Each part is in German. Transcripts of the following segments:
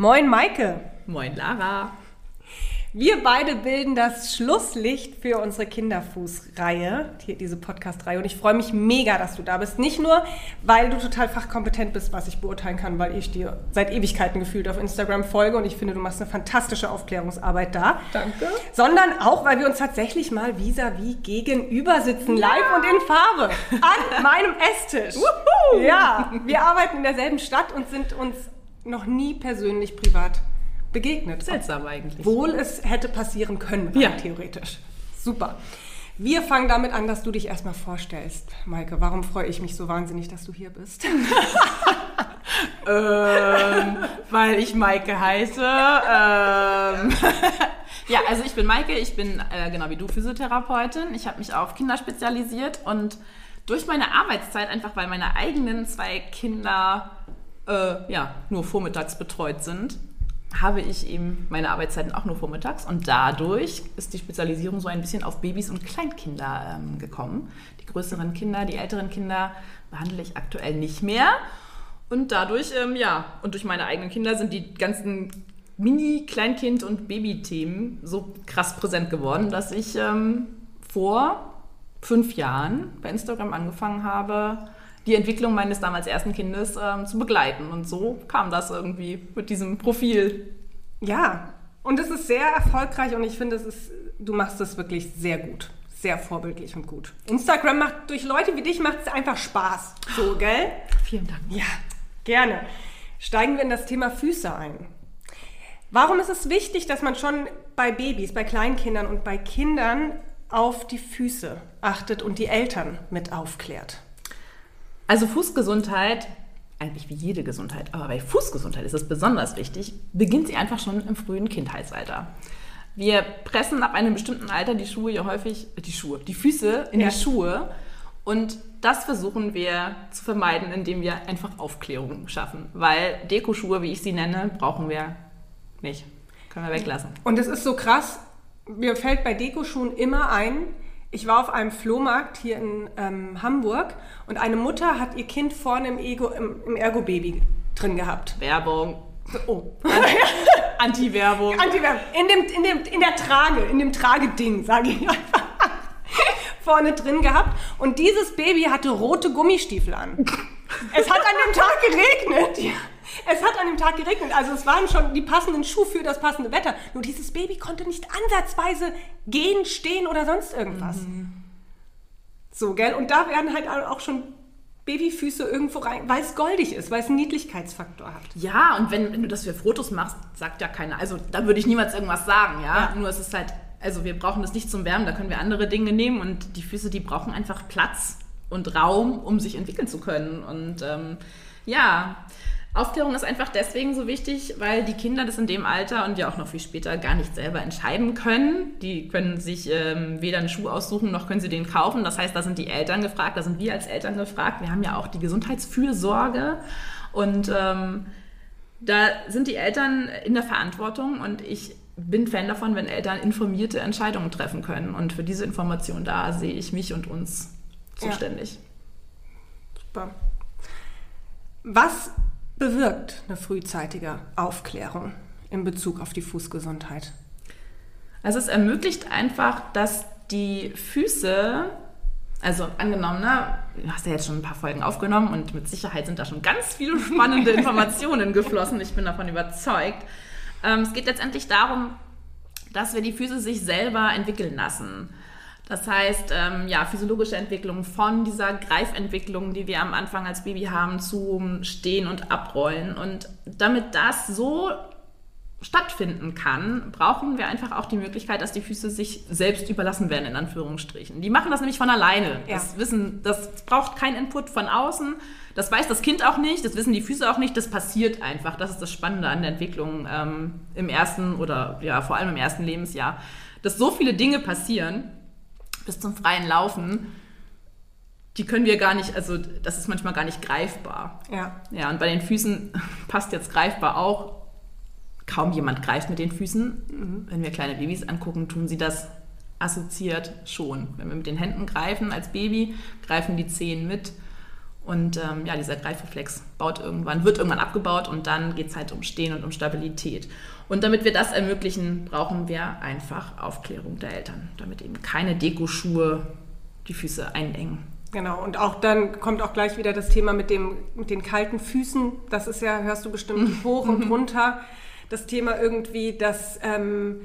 Moin Maike. Moin Lara. Wir beide bilden das Schlusslicht für unsere Kinderfußreihe, hier diese Podcast-Reihe. Und ich freue mich mega, dass du da bist. Nicht nur, weil du total fachkompetent bist, was ich beurteilen kann, weil ich dir seit Ewigkeiten gefühlt auf Instagram folge und ich finde, du machst eine fantastische Aufklärungsarbeit da. Danke. Sondern auch, weil wir uns tatsächlich mal vis-à-vis -vis gegenüber sitzen, ja. live und in Farbe, an meinem Esstisch. Wuhu. Ja, wir arbeiten in derselben Stadt und sind uns noch nie persönlich privat begegnet. Seltsam eigentlich. Wohl es hätte passieren können, ja. theoretisch. Super. Wir fangen damit an, dass du dich erstmal vorstellst. Maike, warum freue ich mich so wahnsinnig, dass du hier bist? ähm, weil ich Maike heiße. Ähm. ja, also ich bin Maike, ich bin äh, genau wie du Physiotherapeutin. Ich habe mich auf Kinder spezialisiert und durch meine Arbeitszeit, einfach weil meine eigenen zwei Kinder äh, ja, nur vormittags betreut sind, habe ich eben meine Arbeitszeiten auch nur vormittags und dadurch ist die Spezialisierung so ein bisschen auf Babys und Kleinkinder ähm, gekommen. Die größeren Kinder, die älteren Kinder behandle ich aktuell nicht mehr und dadurch, ähm, ja, und durch meine eigenen Kinder sind die ganzen Mini-, Kleinkind- und Baby-Themen so krass präsent geworden, dass ich ähm, vor fünf Jahren bei Instagram angefangen habe, die Entwicklung meines damals ersten Kindes ähm, zu begleiten. Und so kam das irgendwie mit diesem Profil. Ja, und es ist sehr erfolgreich und ich finde, es ist, du machst es wirklich sehr gut. Sehr vorbildlich und gut. Instagram macht durch Leute wie dich macht es einfach Spaß. So, gell? Vielen Dank. Ja, gerne. Steigen wir in das Thema Füße ein. Warum ist es wichtig, dass man schon bei Babys, bei Kleinkindern und bei Kindern auf die Füße achtet und die Eltern mit aufklärt? Also Fußgesundheit, eigentlich wie jede Gesundheit, aber bei Fußgesundheit ist es besonders wichtig, beginnt sie einfach schon im frühen Kindheitsalter. Wir pressen ab einem bestimmten Alter die Schuhe ja häufig, die Schuhe, die Füße in ja. die Schuhe und das versuchen wir zu vermeiden, indem wir einfach Aufklärung schaffen. Weil Dekoschuhe, wie ich sie nenne, brauchen wir nicht. Können wir weglassen. Und es ist so krass, mir fällt bei Dekoschuhen immer ein, ich war auf einem Flohmarkt hier in ähm, Hamburg und eine Mutter hat ihr Kind vorne im, Ego, im, im Ergo-Baby drin gehabt. Werbung. Oh. Anti-Werbung. Anti-Werbung. In, dem, in, dem, in der Trage, in dem Trageding, sage ich einfach. vorne drin gehabt. Und dieses Baby hatte rote Gummistiefel an. es hat an dem Tag geregnet. Es hat an dem Tag geregnet, also es waren schon die passenden Schuhe für das passende Wetter. Nur dieses Baby konnte nicht ansatzweise gehen, stehen oder sonst irgendwas. Mhm. So, gell? Und da werden halt auch schon Babyfüße irgendwo rein, weil es goldig ist, weil es einen Niedlichkeitsfaktor hat. Ja, und wenn, wenn, du das für Fotos machst, sagt ja keiner. Also da würde ich niemals irgendwas sagen, ja? ja. Nur es ist halt, also wir brauchen das nicht zum Wärmen, da können wir andere Dinge nehmen und die Füße, die brauchen einfach Platz und Raum, um sich entwickeln zu können. Und ähm, ja, Aufklärung ist einfach deswegen so wichtig, weil die Kinder das in dem Alter und ja auch noch viel später gar nicht selber entscheiden können. Die können sich ähm, weder einen Schuh aussuchen, noch können sie den kaufen. Das heißt, da sind die Eltern gefragt, da sind wir als Eltern gefragt. Wir haben ja auch die Gesundheitsfürsorge und ähm, da sind die Eltern in der Verantwortung und ich bin Fan davon, wenn Eltern informierte Entscheidungen treffen können. Und für diese Information da sehe ich mich und uns zuständig. Ja. Super. Was bewirkt eine frühzeitige Aufklärung in Bezug auf die Fußgesundheit? Also es ermöglicht einfach, dass die Füße, also angenommen, ne, du hast ja jetzt schon ein paar Folgen aufgenommen und mit Sicherheit sind da schon ganz viele spannende Informationen geflossen. Ich bin davon überzeugt. Ähm, es geht letztendlich darum, dass wir die Füße sich selber entwickeln lassen. Das heißt, ähm, ja, physiologische Entwicklung von dieser Greifentwicklung, die wir am Anfang als Baby haben, zum Stehen und Abrollen. Und damit das so stattfinden kann, brauchen wir einfach auch die Möglichkeit, dass die Füße sich selbst überlassen werden, in Anführungsstrichen. Die machen das nämlich von alleine. Ja. Das wissen, das braucht keinen Input von außen. Das weiß das Kind auch nicht, das wissen die Füße auch nicht, das passiert einfach. Das ist das Spannende an der Entwicklung ähm, im ersten oder ja, vor allem im ersten Lebensjahr, dass so viele Dinge passieren bis zum freien Laufen, die können wir gar nicht, also das ist manchmal gar nicht greifbar. Ja. Ja, und bei den Füßen passt jetzt greifbar auch. Kaum jemand greift mit den Füßen. Mhm. Wenn wir kleine Babys angucken, tun sie das assoziiert schon. Wenn wir mit den Händen greifen als Baby, greifen die Zehen mit. Und ähm, ja, dieser Greifreflex baut irgendwann, wird irgendwann abgebaut und dann geht es halt um Stehen und um Stabilität. Und damit wir das ermöglichen, brauchen wir einfach Aufklärung der Eltern, damit eben keine Dekoschuhe die Füße einengen. Genau, und auch dann kommt auch gleich wieder das Thema mit, dem, mit den kalten Füßen. Das ist ja, hörst du bestimmt hoch und runter. Das Thema irgendwie, dass ähm,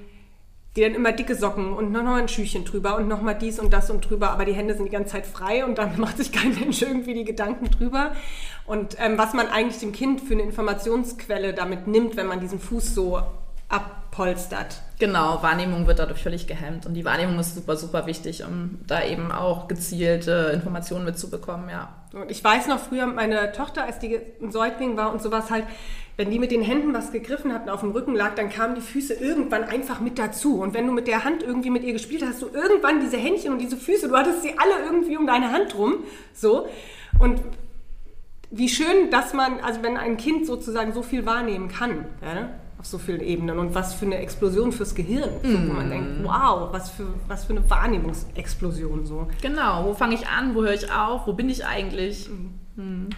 die dann immer dicke Socken und noch ein Schüchchen drüber und nochmal dies und das und drüber, aber die Hände sind die ganze Zeit frei und dann macht sich kein Mensch irgendwie die Gedanken drüber. Und ähm, was man eigentlich dem Kind für eine Informationsquelle damit nimmt, wenn man diesen Fuß so abpolstert. Genau, Wahrnehmung wird dadurch völlig gehemmt und die Wahrnehmung ist super, super wichtig, um da eben auch gezielte Informationen mitzubekommen, ja. Und ich weiß noch früher, meine Tochter, als die ein Säugling war und sowas halt, wenn die mit den Händen was gegriffen hatten, auf dem Rücken lag, dann kamen die Füße irgendwann einfach mit dazu. Und wenn du mit der Hand irgendwie mit ihr gespielt hast, du irgendwann diese Händchen und diese Füße, du hattest sie alle irgendwie um deine Hand rum, so. Und wie schön, dass man, also wenn ein Kind sozusagen so viel wahrnehmen kann, ja, auf so vielen Ebenen und was für eine Explosion fürs Gehirn, so, wo man denkt, mm. wow, was für, was für eine Wahrnehmungsexplosion so. Genau, wo fange ich an, wo höre ich auf, wo bin ich eigentlich? Mhm.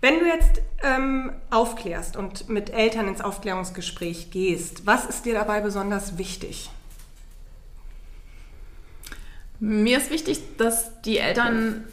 Wenn du jetzt ähm, aufklärst und mit Eltern ins Aufklärungsgespräch gehst, was ist dir dabei besonders wichtig? Mir ist wichtig, dass die Eltern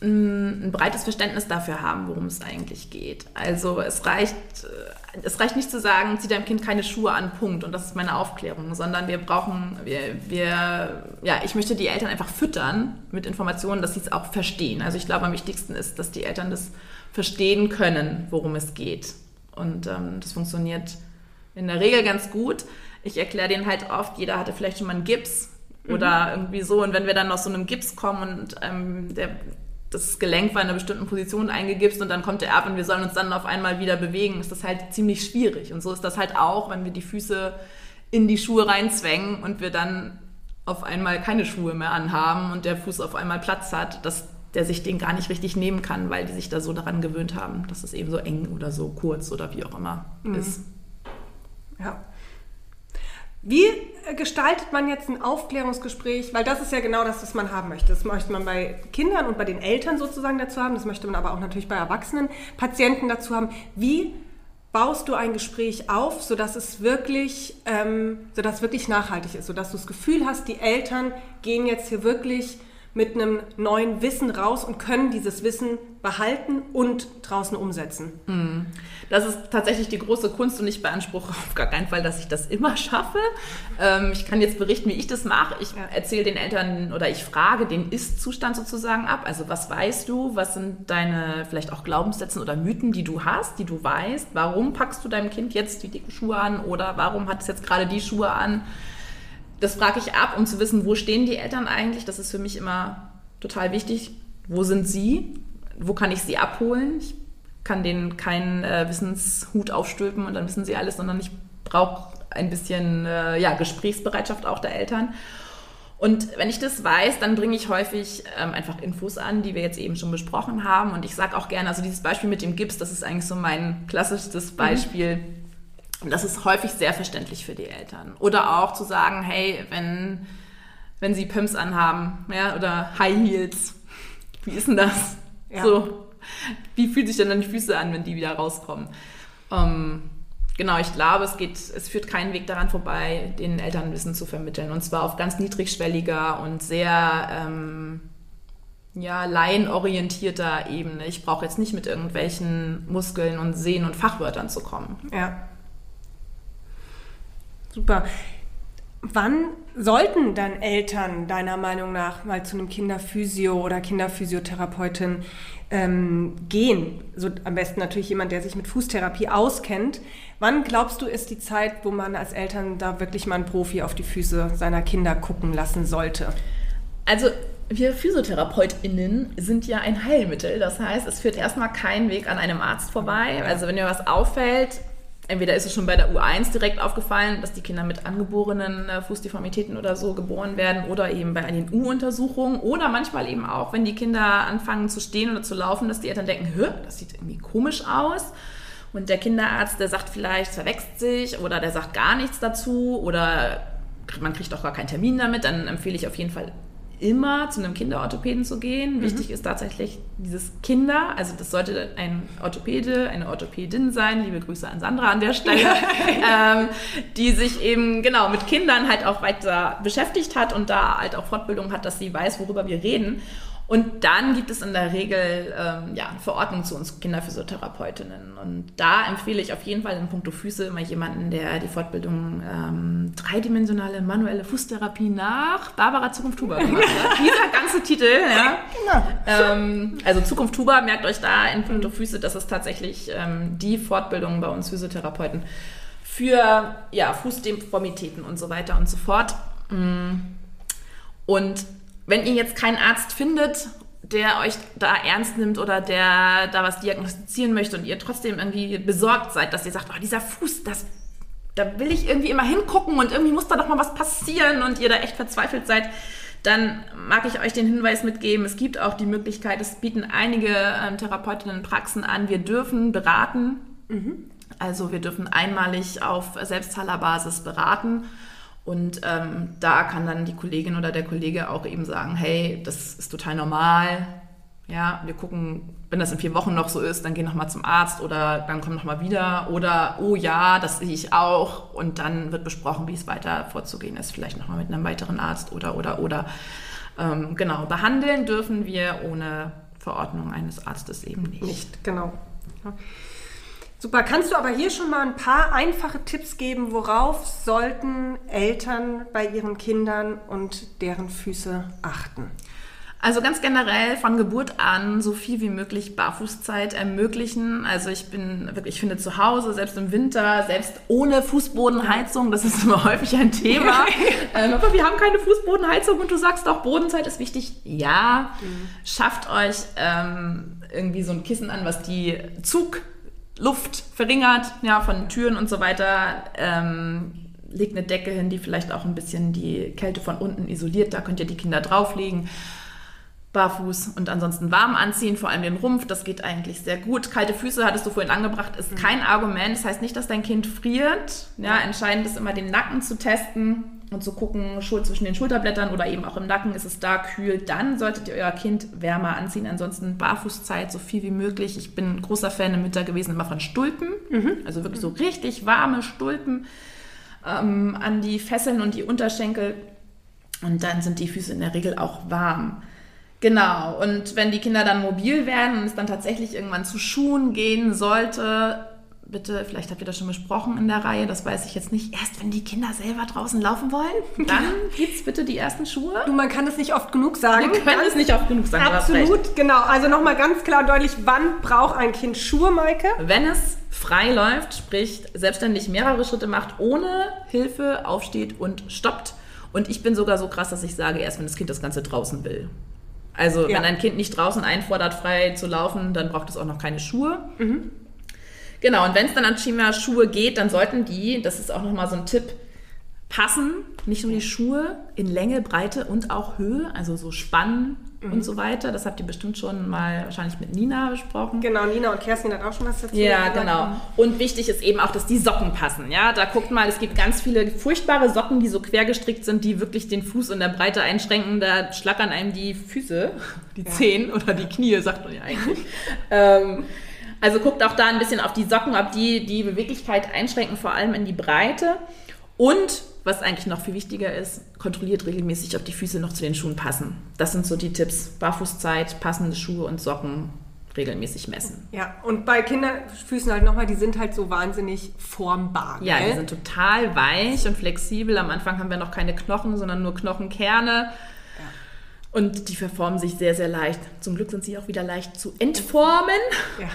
ein breites Verständnis dafür haben, worum es eigentlich geht. Also es reicht, äh, es reicht nicht zu sagen, zieh deinem Kind keine Schuhe an, Punkt. Und das ist meine Aufklärung, sondern wir brauchen, wir, wir ja, ich möchte die Eltern einfach füttern mit Informationen, dass sie es auch verstehen. Also ich glaube, am wichtigsten ist, dass die Eltern das verstehen können, worum es geht. Und ähm, das funktioniert in der Regel ganz gut. Ich erkläre denen halt oft, jeder hatte vielleicht schon mal einen Gips oder mhm. irgendwie so. Und wenn wir dann aus so einem Gips kommen und ähm, der das Gelenk war in einer bestimmten Position eingegipst und dann kommt der ab und wir sollen uns dann auf einmal wieder bewegen, ist das halt ziemlich schwierig. Und so ist das halt auch, wenn wir die Füße in die Schuhe reinzwängen und wir dann auf einmal keine Schuhe mehr anhaben und der Fuß auf einmal Platz hat, dass der sich den gar nicht richtig nehmen kann, weil die sich da so daran gewöhnt haben, dass es eben so eng oder so kurz oder wie auch immer mhm. ist. Ja. Wie gestaltet man jetzt ein Aufklärungsgespräch? Weil das ist ja genau das, was man haben möchte. Das möchte man bei Kindern und bei den Eltern sozusagen dazu haben. Das möchte man aber auch natürlich bei erwachsenen Patienten dazu haben. Wie baust du ein Gespräch auf, sodass es wirklich, ähm, sodass wirklich nachhaltig ist, sodass du das Gefühl hast, die Eltern gehen jetzt hier wirklich mit einem neuen Wissen raus und können dieses Wissen behalten und draußen umsetzen. Hm. Das ist tatsächlich die große Kunst und ich beanspruche auf gar keinen Fall, dass ich das immer schaffe. Ähm, ich kann jetzt berichten, wie ich das mache. Ich erzähle den Eltern oder ich frage den Ist-Zustand sozusagen ab. Also was weißt du? Was sind deine vielleicht auch Glaubenssätze oder Mythen, die du hast, die du weißt? Warum packst du deinem Kind jetzt die dicken Schuhe an oder warum hat es jetzt gerade die Schuhe an? Das frage ich ab, um zu wissen, wo stehen die Eltern eigentlich. Das ist für mich immer total wichtig. Wo sind sie? Wo kann ich sie abholen? Ich kann denen keinen äh, Wissenshut aufstülpen und dann wissen sie alles, sondern ich brauche ein bisschen äh, ja, Gesprächsbereitschaft auch der Eltern. Und wenn ich das weiß, dann bringe ich häufig ähm, einfach Infos an, die wir jetzt eben schon besprochen haben. Und ich sage auch gerne, also dieses Beispiel mit dem Gips, das ist eigentlich so mein klassisches Beispiel. Mhm und das ist häufig sehr verständlich für die Eltern. Oder auch zu sagen, hey, wenn, wenn sie Pumps anhaben, ja, oder High Heels, wie ist denn das? Ja. So, wie fühlt sich denn dann die Füße an, wenn die wieder rauskommen? Ähm, genau, ich glaube, es geht, es führt keinen Weg daran vorbei, den Eltern Wissen zu vermitteln. Und zwar auf ganz niedrigschwelliger und sehr ähm, ja, laienorientierter Ebene. Ich brauche jetzt nicht mit irgendwelchen Muskeln und Sehnen und Fachwörtern zu kommen. Ja. Super. Wann sollten dann Eltern deiner Meinung nach mal zu einem Kinderphysio oder Kinderphysiotherapeutin ähm, gehen? So am besten natürlich jemand, der sich mit Fußtherapie auskennt. Wann glaubst du, ist die Zeit, wo man als Eltern da wirklich mal einen Profi auf die Füße seiner Kinder gucken lassen sollte? Also wir PhysiotherapeutInnen sind ja ein Heilmittel. Das heißt, es führt erstmal kein Weg an einem Arzt vorbei. Also wenn mir was auffällt, entweder ist es schon bei der U1 direkt aufgefallen, dass die Kinder mit angeborenen äh, Fußdeformitäten oder so geboren werden oder eben bei den U-Untersuchungen oder manchmal eben auch, wenn die Kinder anfangen zu stehen oder zu laufen, dass die Eltern denken, Hö, das sieht irgendwie komisch aus. Und der Kinderarzt, der sagt vielleicht, verwechselt sich oder der sagt gar nichts dazu oder man kriegt auch gar keinen Termin damit, dann empfehle ich auf jeden Fall immer zu einem Kinderorthopäden zu gehen. Wichtig ist tatsächlich dieses Kinder, also das sollte ein Orthopäde, eine Orthopädin sein, liebe Grüße an Sandra an der Stelle, ähm, die sich eben genau mit Kindern halt auch weiter beschäftigt hat und da halt auch Fortbildung hat, dass sie weiß, worüber wir reden. Und dann gibt es in der Regel ähm, ja, eine Verordnung zu uns Kinderphysiotherapeutinnen. Und da empfehle ich auf jeden Fall in puncto Füße immer jemanden, der die Fortbildung ähm, dreidimensionale manuelle Fußtherapie nach Barbara Zukunft Huber gemacht hat. Dieser ganze Titel, ja. Genau. Ähm, also Zukunft Huber, merkt euch da in puncto Füße, das ist tatsächlich ähm, die Fortbildung bei uns Physiotherapeuten für ja, Fußdeformitäten und so weiter und so fort. Mm. Und wenn ihr jetzt keinen Arzt findet, der euch da ernst nimmt oder der da was diagnostizieren möchte und ihr trotzdem irgendwie besorgt seid, dass ihr sagt, oh, dieser Fuß, das, da will ich irgendwie immer hingucken und irgendwie muss da doch mal was passieren und ihr da echt verzweifelt seid, dann mag ich euch den Hinweis mitgeben, es gibt auch die Möglichkeit, es bieten einige ähm, Therapeutinnen Praxen an, wir dürfen beraten. Mhm. Also wir dürfen einmalig auf Selbstzahlerbasis beraten und ähm, da kann dann die Kollegin oder der Kollege auch eben sagen, hey, das ist total normal. Ja, wir gucken, wenn das in vier Wochen noch so ist, dann geh noch mal zum Arzt oder dann komm noch mal wieder. Oder, oh ja, das sehe ich auch. Und dann wird besprochen, wie es weiter vorzugehen ist. Vielleicht noch mal mit einem weiteren Arzt oder, oder, oder. Ähm, genau, behandeln dürfen wir ohne Verordnung eines Arztes eben nicht. Nicht, genau. Ja. Super, kannst du aber hier schon mal ein paar einfache Tipps geben, worauf sollten Eltern bei ihren Kindern und deren Füße achten? Also ganz generell von Geburt an so viel wie möglich Barfußzeit ermöglichen. Also ich bin wirklich, ich finde zu Hause, selbst im Winter, selbst ohne Fußbodenheizung, das ist immer häufig ein Thema. ähm, aber wir haben keine Fußbodenheizung und du sagst doch, Bodenzeit ist wichtig. Ja, mhm. schafft euch ähm, irgendwie so ein Kissen an, was die Zug Luft verringert, ja, von Türen und so weiter. Ähm, legt eine Decke hin, die vielleicht auch ein bisschen die Kälte von unten isoliert. Da könnt ihr die Kinder drauflegen. Barfuß und ansonsten warm anziehen, vor allem den Rumpf, das geht eigentlich sehr gut. Kalte Füße, hattest du vorhin angebracht, ist mhm. kein Argument. Das heißt nicht, dass dein Kind friert. Ja, entscheidend ist immer den Nacken zu testen und zu gucken, zwischen den Schulterblättern oder eben auch im Nacken ist es da kühl, dann solltet ihr euer Kind wärmer anziehen. Ansonsten Barfußzeit so viel wie möglich. Ich bin ein großer Fan im Winter gewesen immer von Stulpen, mhm. also wirklich so richtig warme Stulpen ähm, an die Fesseln und die Unterschenkel. Und dann sind die Füße in der Regel auch warm. Genau, und wenn die Kinder dann mobil werden und es dann tatsächlich irgendwann zu Schuhen gehen sollte, bitte, vielleicht habt ihr das schon besprochen in der Reihe, das weiß ich jetzt nicht, erst wenn die Kinder selber draußen laufen wollen, dann gibt's bitte die ersten Schuhe. Du, man kann es nicht oft genug sagen. Wir können es nicht oft genug sagen. Absolut, genau. Also nochmal ganz klar und deutlich, wann braucht ein Kind Schuhe, Maike? Wenn es frei läuft, sprich selbstständig mehrere Schritte macht, ohne Hilfe aufsteht und stoppt. Und ich bin sogar so krass, dass ich sage, erst wenn das Kind das Ganze draußen will. Also ja. wenn ein Kind nicht draußen einfordert, frei zu laufen, dann braucht es auch noch keine Schuhe. Mhm. Genau, und wenn es dann an Chima-Schuhe geht, dann sollten die, das ist auch nochmal so ein Tipp, passen, nicht nur die Schuhe in Länge, Breite und auch Höhe, also so Spannen mhm. und so weiter. Das habt ihr bestimmt schon mal wahrscheinlich mit Nina besprochen. Genau, Nina und Kerstin hat auch schon was dazu Ja, genau. Und wichtig ist eben auch, dass die Socken passen. Ja, da guckt mal, es gibt ganz viele furchtbare Socken, die so quer gestrickt sind, die wirklich den Fuß in der Breite einschränken. Da schlackern einem die Füße, die ja. Zehen oder die Knie, sagt man ja eigentlich. ähm, also guckt auch da ein bisschen auf die Socken, ob die die Beweglichkeit einschränken, vor allem in die Breite. Und was eigentlich noch viel wichtiger ist, kontrolliert regelmäßig, ob die Füße noch zu den Schuhen passen. Das sind so die Tipps. Barfußzeit, passende Schuhe und Socken regelmäßig messen. Ja, und bei Kinderfüßen halt nochmal, die sind halt so wahnsinnig formbar. Ja, gell? die sind total weich und flexibel. Am Anfang haben wir noch keine Knochen, sondern nur Knochenkerne. Und die verformen sich sehr, sehr leicht. Zum Glück sind sie auch wieder leicht zu entformen. Ja.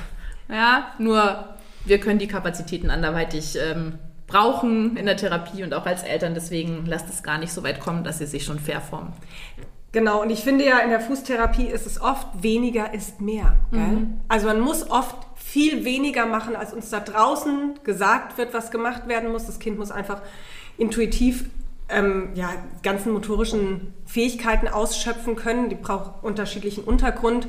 Ja, nur wir können die Kapazitäten anderweitig ähm, brauchen in der Therapie und auch als Eltern. Deswegen lasst es gar nicht so weit kommen, dass sie sich schon verformen. Genau, und ich finde ja, in der Fußtherapie ist es oft weniger ist mehr. Mhm. Also man muss oft viel weniger machen, als uns da draußen gesagt wird, was gemacht werden muss. Das Kind muss einfach intuitiv ähm, ja, ganzen motorischen Fähigkeiten ausschöpfen können. Die braucht unterschiedlichen Untergrund.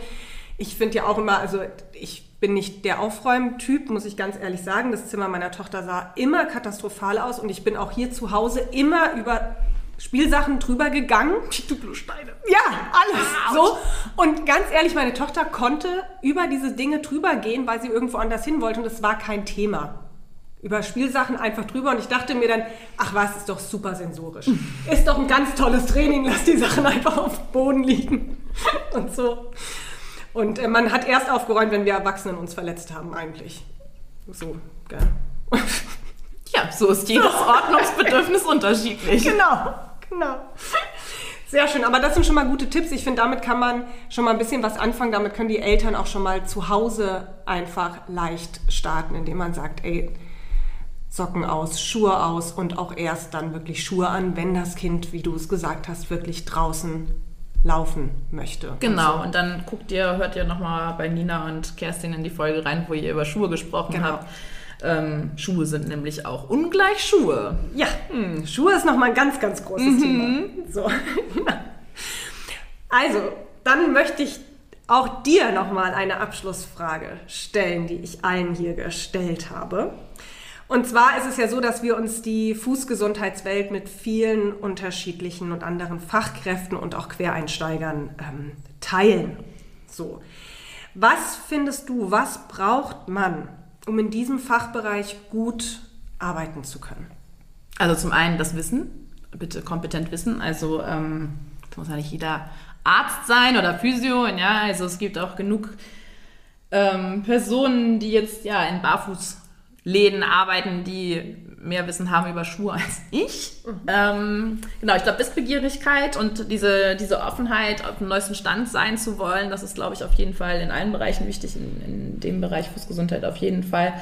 Ich finde ja auch immer, also ich bin nicht der Aufräumtyp, muss ich ganz ehrlich sagen. Das Zimmer meiner Tochter sah immer katastrophal aus und ich bin auch hier zu Hause immer über Spielsachen drüber gegangen. Die Duplosteine. Ja, alles so. Und ganz ehrlich, meine Tochter konnte über diese Dinge drüber gehen, weil sie irgendwo anders hin wollte und es war kein Thema. Über Spielsachen einfach drüber und ich dachte mir dann, ach was, ist doch super sensorisch. Ist doch ein ganz tolles Training, lass die Sachen einfach auf dem Boden liegen und so. Und äh, man hat erst aufgeräumt, wenn wir Erwachsenen uns verletzt haben eigentlich. So, gell. Ja, so ist jedes Ordnungsbedürfnis unterschiedlich. Genau, genau. Sehr schön, aber das sind schon mal gute Tipps. Ich finde, damit kann man schon mal ein bisschen was anfangen. Damit können die Eltern auch schon mal zu Hause einfach leicht starten, indem man sagt, ey, Socken aus, Schuhe aus und auch erst dann wirklich Schuhe an, wenn das Kind, wie du es gesagt hast, wirklich draußen laufen möchte. Genau, und dann guckt ihr, hört ihr nochmal bei Nina und Kerstin in die Folge rein, wo ihr über Schuhe gesprochen Genau. habt. Ähm, Schuhe sind nämlich auch ungleich Schuhe. Ja, hm, Schuhe ist nochmal ein ganz, ganz großes Thema. So. Also, dann möchte ich auch dir nochmal eine Abschlussfrage stellen, die ich allen hier gestellt habe. Und zwar ist es ja so, dass wir uns die Fußgesundheitswelt mit vielen unterschiedlichen und anderen Fachkräften und auch Quereinsteigern ähm, teilen. So. Was findest du, was braucht man, um in diesem Fachbereich gut arbeiten zu können? Also zum einen das Wissen, bitte kompetent wissen. Also ähm, das muss ja nicht jeder Arzt sein oder Physio. Ja, also es gibt auch genug ähm, Personen, die jetzt ja in Barfußläden arbeiten, die mehr Wissen haben über Schuhe als ich. Ähm, genau, ich glaube, Wissbegierigkeit und diese, diese Offenheit, auf dem neuesten Stand sein zu wollen, das ist, glaube ich, auf jeden Fall in allen Bereichen wichtig, in, in dem Bereich Fußgesundheit auf jeden Fall.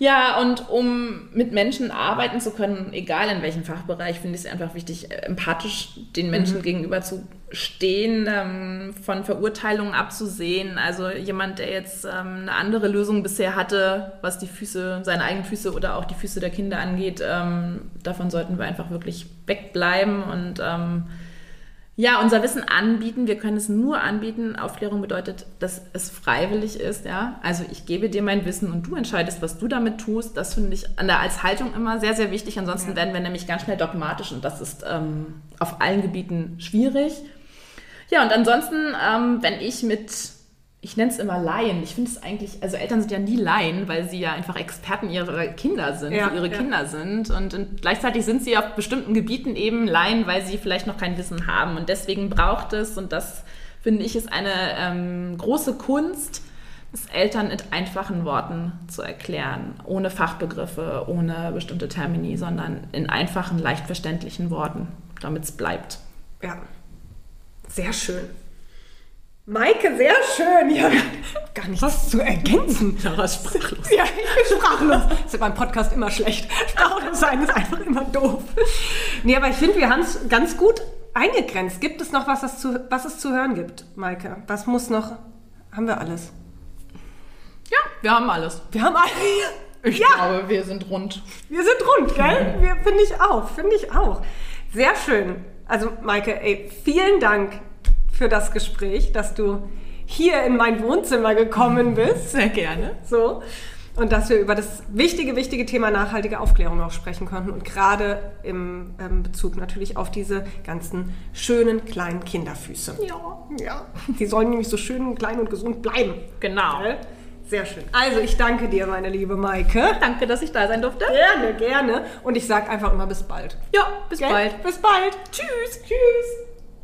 Ja, und um mit Menschen arbeiten zu können, egal in welchem Fachbereich, finde ich es einfach wichtig, äh, empathisch den Menschen gegenüber zu stehen, ähm, von Verurteilungen abzusehen. Also jemand, der jetzt ähm, eine andere Lösung bisher hatte, was die Füße, seine eigenen Füße oder auch die Füße der Kinder angeht, ähm, davon sollten wir einfach wirklich wegbleiben und ähm, ja, unser Wissen anbieten. Wir können es nur anbieten. Aufklärung bedeutet, dass es freiwillig ist. Ja, also ich gebe dir mein Wissen und du entscheidest, was du damit tust. Das finde ich an der, als Haltung immer sehr, sehr wichtig. Ansonsten werden wir nämlich ganz schnell dogmatisch und das ist ähm, auf allen Gebieten schwierig. Ja, und ansonsten, ähm, wenn ich mit, ich nenne es immer Laien, ich finde es eigentlich, also Eltern sind ja nie Laien, weil sie ja einfach Experten ihrer Kinder sind, Ja, ihre ja. Kinder sind. Und, und gleichzeitig sind sie auf bestimmten Gebieten eben Laien, weil sie vielleicht noch kein Wissen haben. Und deswegen braucht es, und das finde ich, ist eine ähm, große Kunst, es Eltern mit einfachen Worten zu erklären, ohne Fachbegriffe, ohne bestimmte Termini, sondern in einfachen, leicht verständlichen Worten, damit es bleibt. Ja, sehr schön. Maike, sehr schön. Ja, gar nichts zu ergänzen. Ja, sprachlos. Ja, ich bin sprachlos. Das ist beim Podcast immer schlecht. Sprachlos sein ist einfach immer doof. Nee, aber ich finde, wir haben es ganz gut eingegrenzt. Gibt es noch was, es zu, was es zu hören gibt, Maike? Was muss noch? Haben wir alles? Ja, wir haben alles. Wir haben alles. Ich ja, glaube, wir sind rund. wir sind rund, gell? Wir- Finde ich auch, finde ich auch. Sehr schön. Also, Maike, ey, vielen Dank für das Gespräch, dass du hier in mein Wohnzimmer gekommen bist. Sehr gerne. So. Und dass wir über das wichtige, wichtige Thema nachhaltige Aufklärung auch sprechen konnten. Und gerade im ähm, Bezug natürlich auf diese ganzen schönen kleinen Kinderfüße. Ja. Ja. Die sollen nämlich so schön, klein und gesund bleiben. Genau. Sehr schön. Also ich danke dir, meine liebe Maike. Danke, dass ich da sein durfte. Gerne, gerne. Und ich sage einfach immer bis bald. Ja, bis Gell? bald. Bis bald. Tschüss. Tschüss.